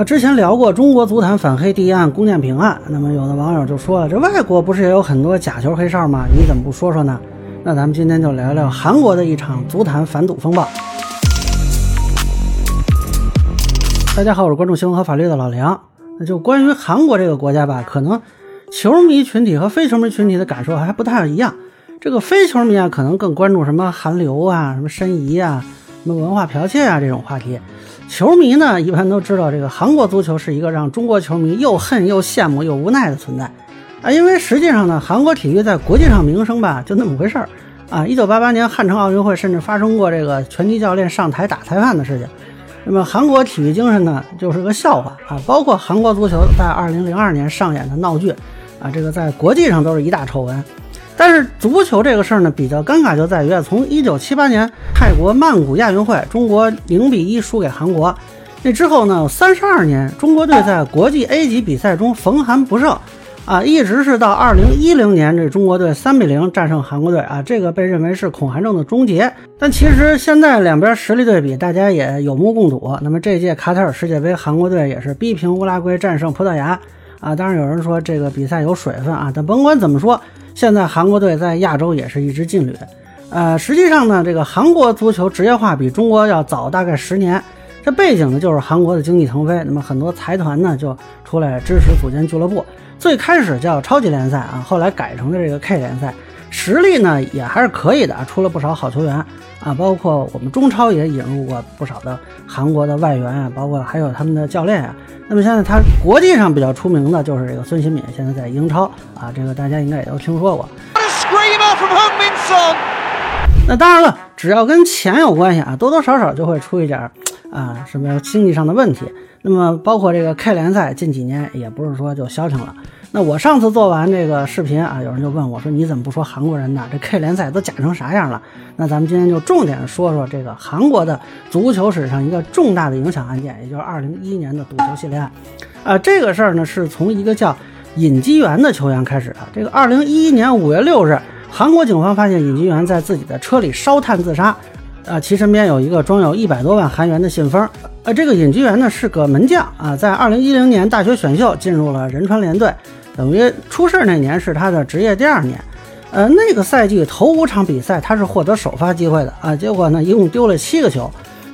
啊，之前聊过中国足坛反黑第一案龚建平案，那么有的网友就说了，这外国不是也有很多假球黑哨吗？你怎么不说说呢？那咱们今天就聊聊韩国的一场足坛反赌风暴。大家好，我是关注新闻和法律的老梁。那就关于韩国这个国家吧，可能球迷群体和非球迷群体的感受还不太一样。这个非球迷啊，可能更关注什么韩流啊、什么申遗啊、什么文化剽窃啊这种话题。球迷呢，一般都知道这个韩国足球是一个让中国球迷又恨又羡慕又无奈的存在啊，因为实际上呢，韩国体育在国际上名声吧就那么回事儿啊。一九八八年汉城奥运会甚至发生过这个拳击教练上台打裁判的事情。那么韩国体育精神呢，就是个笑话啊。包括韩国足球在二零零二年上演的闹剧啊，这个在国际上都是一大丑闻。但是足球这个事儿呢，比较尴尬就在于啊，从一九七八年泰国曼谷亚运会，中国零比一输给韩国，那之后呢，三十二年，中国队在国际 A 级比赛中逢韩不胜，啊，一直是到二零一零年，这中国队三比零战胜韩国队，啊，这个被认为是恐韩症的终结。但其实现在两边实力对比，大家也有目共睹。那么这届卡塔尔世界杯，韩国队也是逼平乌拉圭，战胜葡萄牙。啊，当然有人说这个比赛有水分啊，但甭管怎么说，现在韩国队在亚洲也是一支劲旅。呃，实际上呢，这个韩国足球职业化比中国要早大概十年。这背景呢，就是韩国的经济腾飞，那么很多财团呢就出来支持组建俱乐部。最开始叫超级联赛啊，后来改成了这个 K 联赛，实力呢也还是可以的，出了不少好球员啊，包括我们中超也引入过不少的韩国的外援啊，包括还有他们的教练啊。那么现在他国际上比较出名的就是这个孙兴敏，现在在英超啊，这个大家应该也都听说过。那当然了，只要跟钱有关系啊，多多少少就会出一点啊什么经济上的问题。那么包括这个 K 联赛近几年也不是说就消停了。那我上次做完这个视频啊，有人就问我说：“你怎么不说韩国人呢？这 K 联赛都假成啥样了？”那咱们今天就重点说说这个韩国的足球史上一个重大的影响案件，也就是2011年的赌球系列案。啊，这个事儿呢是从一个叫尹基元的球员开始的。这个2011年5月6日，韩国警方发现尹基元在自己的车里烧炭自杀。啊，其身边有一个装有一百多万韩元的信封。呃，这个尹基元呢是个门将啊，在2010年大学选秀进入了仁川联队。等于出事那年是他的职业第二年，呃，那个赛季头五场比赛他是获得首发机会的啊，结果呢一共丢了七个球，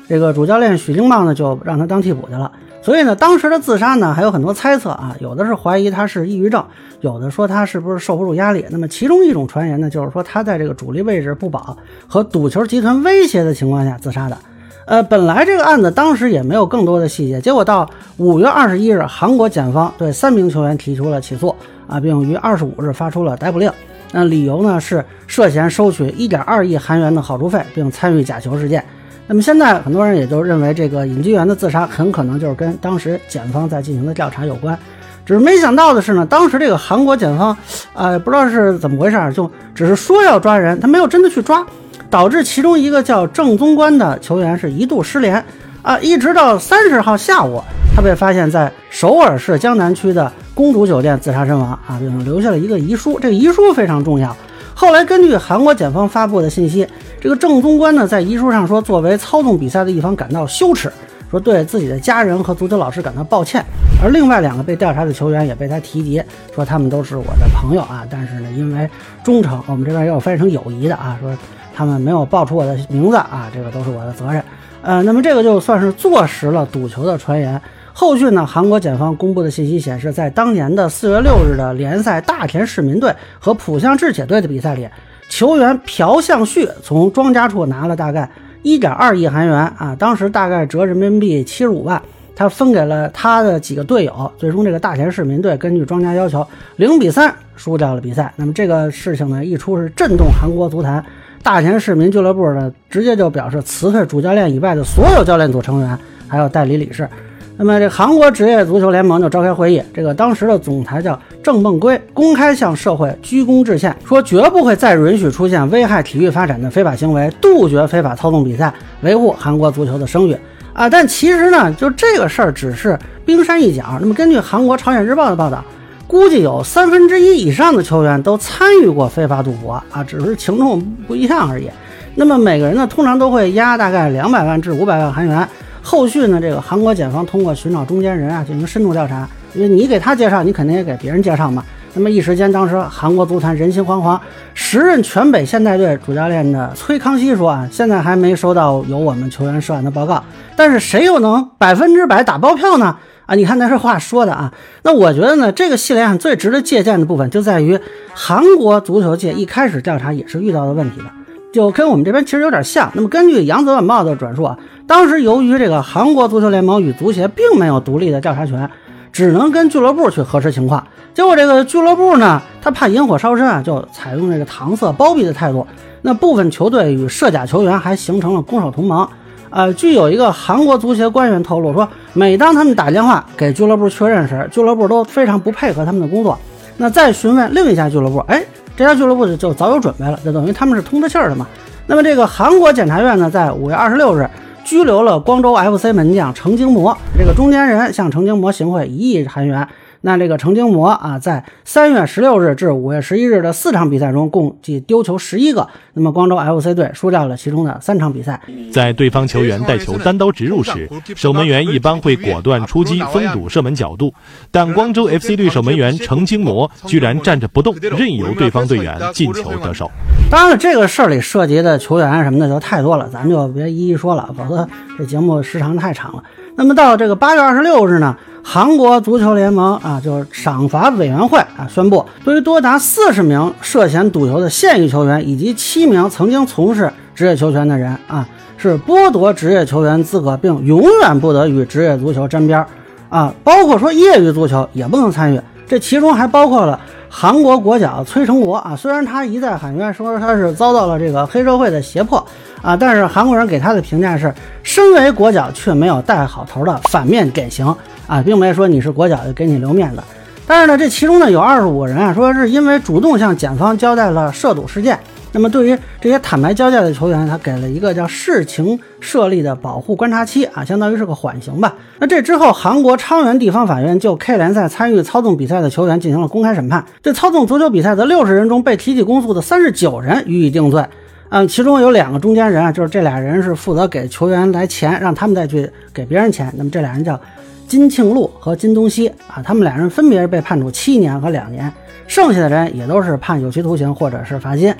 这个主教练许金茂呢就让他当替补去了。所以呢，当时的自杀呢还有很多猜测啊，有的是怀疑他是抑郁症，有的说他是不是受不住压力。那么其中一种传言呢，就是说他在这个主力位置不保和赌球集团威胁的情况下自杀的。呃，本来这个案子当时也没有更多的细节，结果到五月二十一日，韩国检方对三名球员提出了起诉啊，并于二十五日发出了逮捕令。那理由呢是涉嫌收取一点二亿韩元的好处费，并参与假球事件。那么现在很多人也就认为这个尹基元的自杀很可能就是跟当时检方在进行的调查有关。只是没想到的是呢，当时这个韩国检方啊，不知道是怎么回事，就只是说要抓人，他没有真的去抓。导致其中一个叫郑宗官的球员是一度失联啊，一直到三十号下午，他被发现在首尔市江南区的公主酒店自杀身亡啊，并留下了一个遗书。这个遗书非常重要。后来根据韩国检方发布的信息，这个郑宗官呢在遗书上说，作为操纵比赛的一方感到羞耻，说对自己的家人和足球老师感到抱歉。而另外两个被调查的球员也被他提及，说他们都是我的朋友啊，但是呢因为忠诚，我们这边也有翻译成友谊的啊，说。他们没有报出我的名字啊，这个都是我的责任。呃，那么这个就算是坐实了赌球的传言。后续呢，韩国检方公布的信息显示，在当年的四月六日的联赛大田市民队和浦项智铁队的比赛里，球员朴相旭从庄家处拿了大概一点二亿韩元啊，当时大概折人民币七十五万，他分给了他的几个队友。最终，这个大田市民队根据庄家要求，零比三输掉了比赛。那么这个事情呢，一出是震动韩国足坛。大田市民俱乐部呢，直接就表示辞退主教练以外的所有教练组成员，还有代理理事。那么这韩国职业足球联盟就召开会议，这个当时的总裁叫郑梦圭，公开向社会鞠躬致歉，说绝不会再允许出现危害体育发展的非法行为，杜绝非法操纵比赛，维护韩国足球的声誉啊！但其实呢，就这个事儿只是冰山一角。那么根据韩国朝鲜日报的报道。估计有三分之一以上的球员都参与过非法赌博啊，只是情重不一样而已。那么每个人呢，通常都会押大概两百万至五百万韩元。后续呢，这个韩国检方通过寻找中间人啊进行深度调查，因为你给他介绍，你肯定也给别人介绍嘛。那么一时间，当时韩国足坛人心惶惶。时任全北现代队主教练的崔康熙说啊，现在还没收到有我们球员涉案的报告，但是谁又能百分之百打包票呢？啊，你看那是话说的啊。那我觉得呢，这个系列案最值得借鉴的部分就在于韩国足球界一开始调查也是遇到的问题的，就跟我们这边其实有点像。那么根据扬子晚报的转述啊，当时由于这个韩国足球联盟与足协并没有独立的调查权，只能跟俱乐部去核实情况。结果这个俱乐部呢，他怕引火烧身啊，就采用这个搪塞包庇的态度。那部分球队与涉假球员还形成了攻守同盟。呃，据有一个韩国足协官员透露说，每当他们打电话给俱乐部确认时，俱乐部都非常不配合他们的工作。那再询问另一家俱乐部，哎，这家俱乐部就早有准备了，就等于他们是通着气儿的嘛。那么这个韩国检察院呢，在五月二十六日拘留了光州 FC 门将程京模，这个中间人向程京模行贿一亿韩元。那这个程京模啊，在三月十六日至五月十一日的四场比赛中，共计丢球十一个。那么光州 FC 队输掉了其中的三场比赛。在对方球员带球单刀直入时，守门员一般会果断出击，封堵射门角度。但光州 FC 队守门员程京模居然站着不动，任由对方队员进球得手。当然了，这个事儿里涉及的球员什么的就太多了，咱就别一一说了，否则这节目时长太长了。那么到这个八月二十六日呢？韩国足球联盟啊，就是赏罚委员会啊，宣布对于多达四十名涉嫌赌球的现役球员以及七名曾经从事职业球权的人啊，是剥夺职业球员资格，并永远不得与职业足球沾边儿啊，包括说业余足球也不能参与。这其中还包括了韩国国脚崔成国啊，虽然他一再喊冤，说他是遭到了这个黑社会的胁迫啊，但是韩国人给他的评价是，身为国脚却没有带好头的反面典型。啊，并没说你是国脚就给你留面子，但是呢，这其中呢有二十五个人啊，说是因为主动向检方交代了涉赌事件。那么对于这些坦白交代的球员，他给了一个叫事情设立的保护观察期啊，相当于是个缓刑吧。那这之后，韩国昌原地方法院就 K 联赛参与操纵比赛的球员进行了公开审判，对操纵足球比赛的六十人中被提起公诉的三十九人予以定罪。嗯，其中有两个中间人啊，就是这俩人是负责给球员来钱，让他们再去给别人钱。那么这俩人叫。金庆禄和金东熙啊，他们两人分别被判处七年和两年，剩下的人也都是判有期徒刑或者是罚金。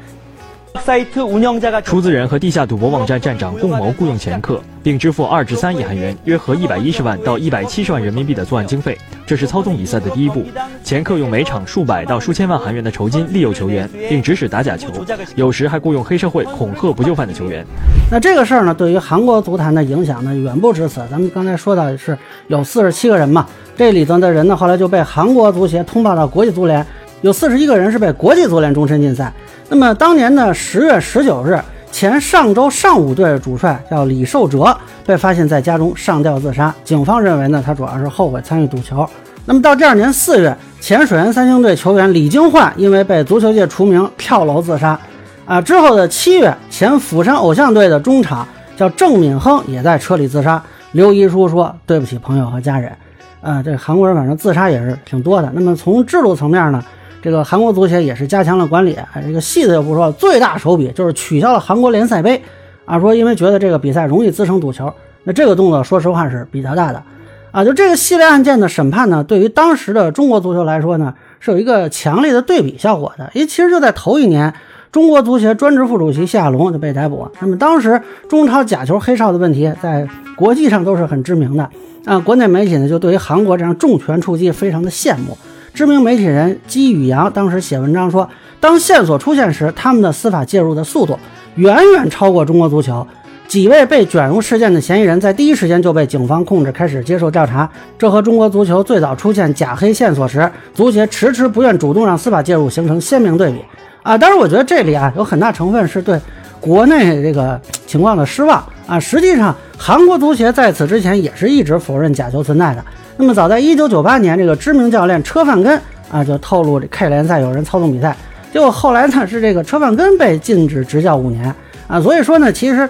出资人和地下赌博网站站长共谋雇佣前客，并支付二至三亿韩元（约合一百一十万到一百七十万人民币）的作案经费。这是操纵比赛的第一步。前客用每场数百到数千万韩元的酬金利诱球员，并指使打假球，有时还雇佣黑社会恐吓不就范的球员。那这个事儿呢，对于韩国足坛的影响呢，远不止此。咱们刚才说到是有四十七个人嘛，这里头的人呢，后来就被韩国足协通报到国际足联，有四十一个人是被国际足联终身禁赛。那么当年的十月十九日，前上周上午队的主帅叫李寿哲，被发现在家中上吊自杀。警方认为呢，他主要是后悔参与赌球。那么到第二年四月，前水原三星队球员李京焕因为被足球界除名，跳楼自杀。啊，之后的七月，前釜山偶像队的中场叫郑敏亨也在车里自杀，留遗书说对不起朋友和家人。啊，这韩国人反正自杀也是挺多的。那么从制度层面呢？这个韩国足协也是加强了管理，这个细的就不说了。最大手笔就是取消了韩国联赛杯，啊，说因为觉得这个比赛容易滋生赌球。那这个动作说实话是比较大的，啊，就这个系列案件的审判呢，对于当时的中国足球来说呢，是有一个强烈的对比效果的。因为其实就在头一年，中国足协专职副主席谢亚龙就被逮捕。那么当时中超假球黑哨的问题在国际上都是很知名的，啊，国内媒体呢就对于韩国这样重拳出击非常的羡慕。知名媒体人姬宇阳当时写文章说，当线索出现时，他们的司法介入的速度远远超过中国足球。几位被卷入事件的嫌疑人在第一时间就被警方控制，开始接受调查。这和中国足球最早出现假黑线索时，足协迟迟不愿主动让司法介入形成鲜明对比。啊，当然，我觉得这里啊有很大成分是对国内这个情况的失望啊。实际上，韩国足协在此之前也是一直否认假球存在的。那么早在一九九八年，这个知名教练车范根啊就透露这 K 联赛有人操纵比赛，结果后来呢是这个车范根被禁止执教五年啊。所以说呢，其实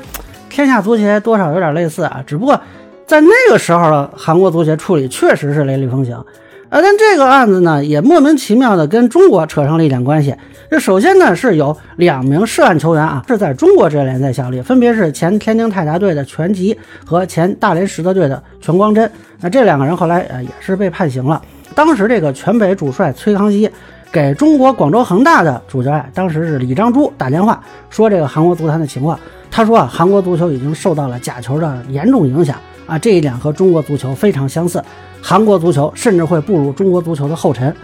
天下足协多少有点类似啊，只不过在那个时候的韩国足协处理确实是雷厉风行。啊，但这个案子呢，也莫名其妙的跟中国扯上了一点关系。这首先呢，是有两名涉案球员啊，是在中国职业联赛效力，分别是前天津泰达队的全吉和前大连实德队的全光真。那这两个人后来呃也是被判刑了。当时这个全北主帅崔康熙给中国广州恒大的主教练，当时是李章洙打电话说这个韩国足坛的情况。他说啊，韩国足球已经受到了假球的严重影响啊，这一点和中国足球非常相似。韩国足球甚至会步入中国足球的后尘。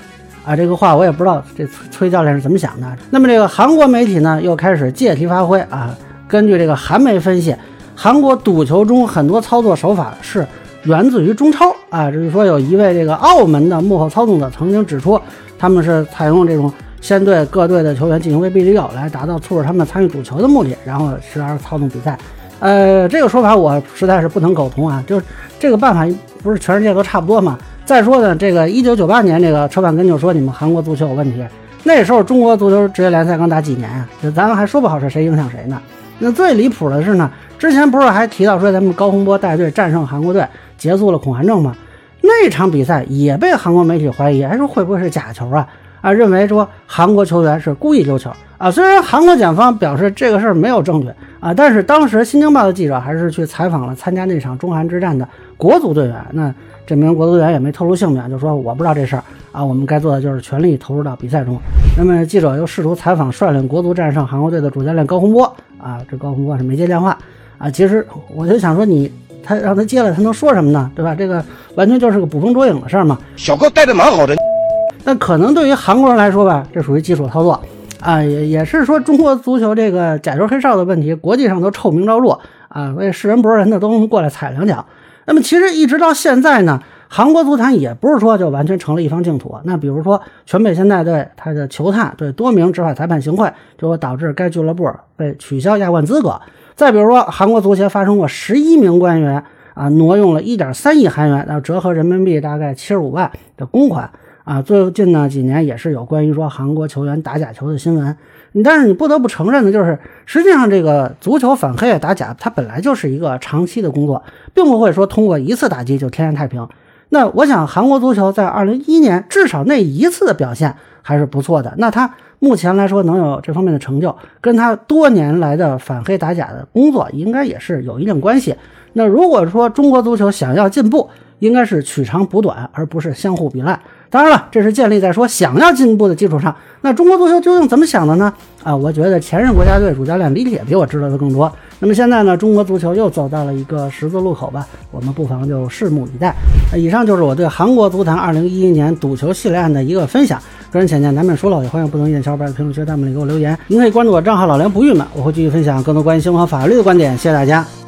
啊，这个话我也不知道这崔教练是怎么想的。那么这个韩国媒体呢，又开始借题发挥啊。根据这个韩媒分析，韩国赌球中很多操作手法是源自于中超啊。就是说，有一位这个澳门的幕后操纵者曾经指出，他们是采用这种先对各队的球员进行威逼利诱，来达到促使他们参与赌球的目的，然后时而操纵比赛。呃，这个说法我实在是不能苟同啊。就是这个办法不是全世界都差不多吗？再说呢，这个一九九八年，这个车范根就说你们韩国足球有问题。那时候中国足球职业联赛刚打几年啊？就咱们还说不好是谁影响谁呢？那最离谱的是呢，之前不是还提到说咱们高洪波带队战胜韩国队，结束了恐韩症吗？那场比赛也被韩国媒体怀疑，还说会不会是假球啊？啊，认为说韩国球员是故意丢球啊。虽然韩国检方表示这个事儿没有证据啊，但是当时《新京报》的记者还是去采访了参加那场中韩之战的国足队员。那这名国足队员也没透露姓名，就说我不知道这事儿啊。我们该做的就是全力投入到比赛中。那么记者又试图采访率领国足战胜韩国队的主教练高洪波啊，这高洪波是没接电话啊。其实我就想说，你他让他接了，他能说什么呢？对吧？这个完全就是个捕风捉影的事儿嘛。小哥带的蛮好的。那可能对于韩国人来说吧，这属于基础操作啊，也也是说中国足球这个假球黑哨的问题，国际上都臭名昭著啊，为是人不是人的都能过来踩两脚。那么其实一直到现在呢，韩国足坛也不是说就完全成了一方净土。那比如说全北现代队，他的球探对多名执法裁判行贿，就会导致该俱乐部被取消亚冠资格。再比如说韩国足协发生过十一名官员啊挪用了一点三亿韩元，那折合人民币大概七十五万的公款。啊，最近呢几年也是有关于说韩国球员打假球的新闻，但是你不得不承认的就是，实际上这个足球反黑打假，它本来就是一个长期的工作，并不会说通过一次打击就天下太平。那我想韩国足球在二零一一年至少那一次的表现还是不错的，那他目前来说能有这方面的成就，跟他多年来的反黑打假的工作应该也是有一定关系。那如果说中国足球想要进步，应该是取长补短，而不是相互比烂。当然了，这是建立在说想要进步的基础上。那中国足球究竟怎么想的呢？啊，我觉得前任国家队主教练李铁比我知道的更多。那么现在呢，中国足球又走到了一个十字路口吧，我们不妨就拭目以待。以上就是我对韩国足坛2011年赌球系列案的一个分享。个人浅见难免说漏，也欢迎不同意见小伙伴在评论区弹幕里给我留言。您可以关注我账号老梁不郁闷，我会继续分享更多关于新闻和法律的观点。谢谢大家。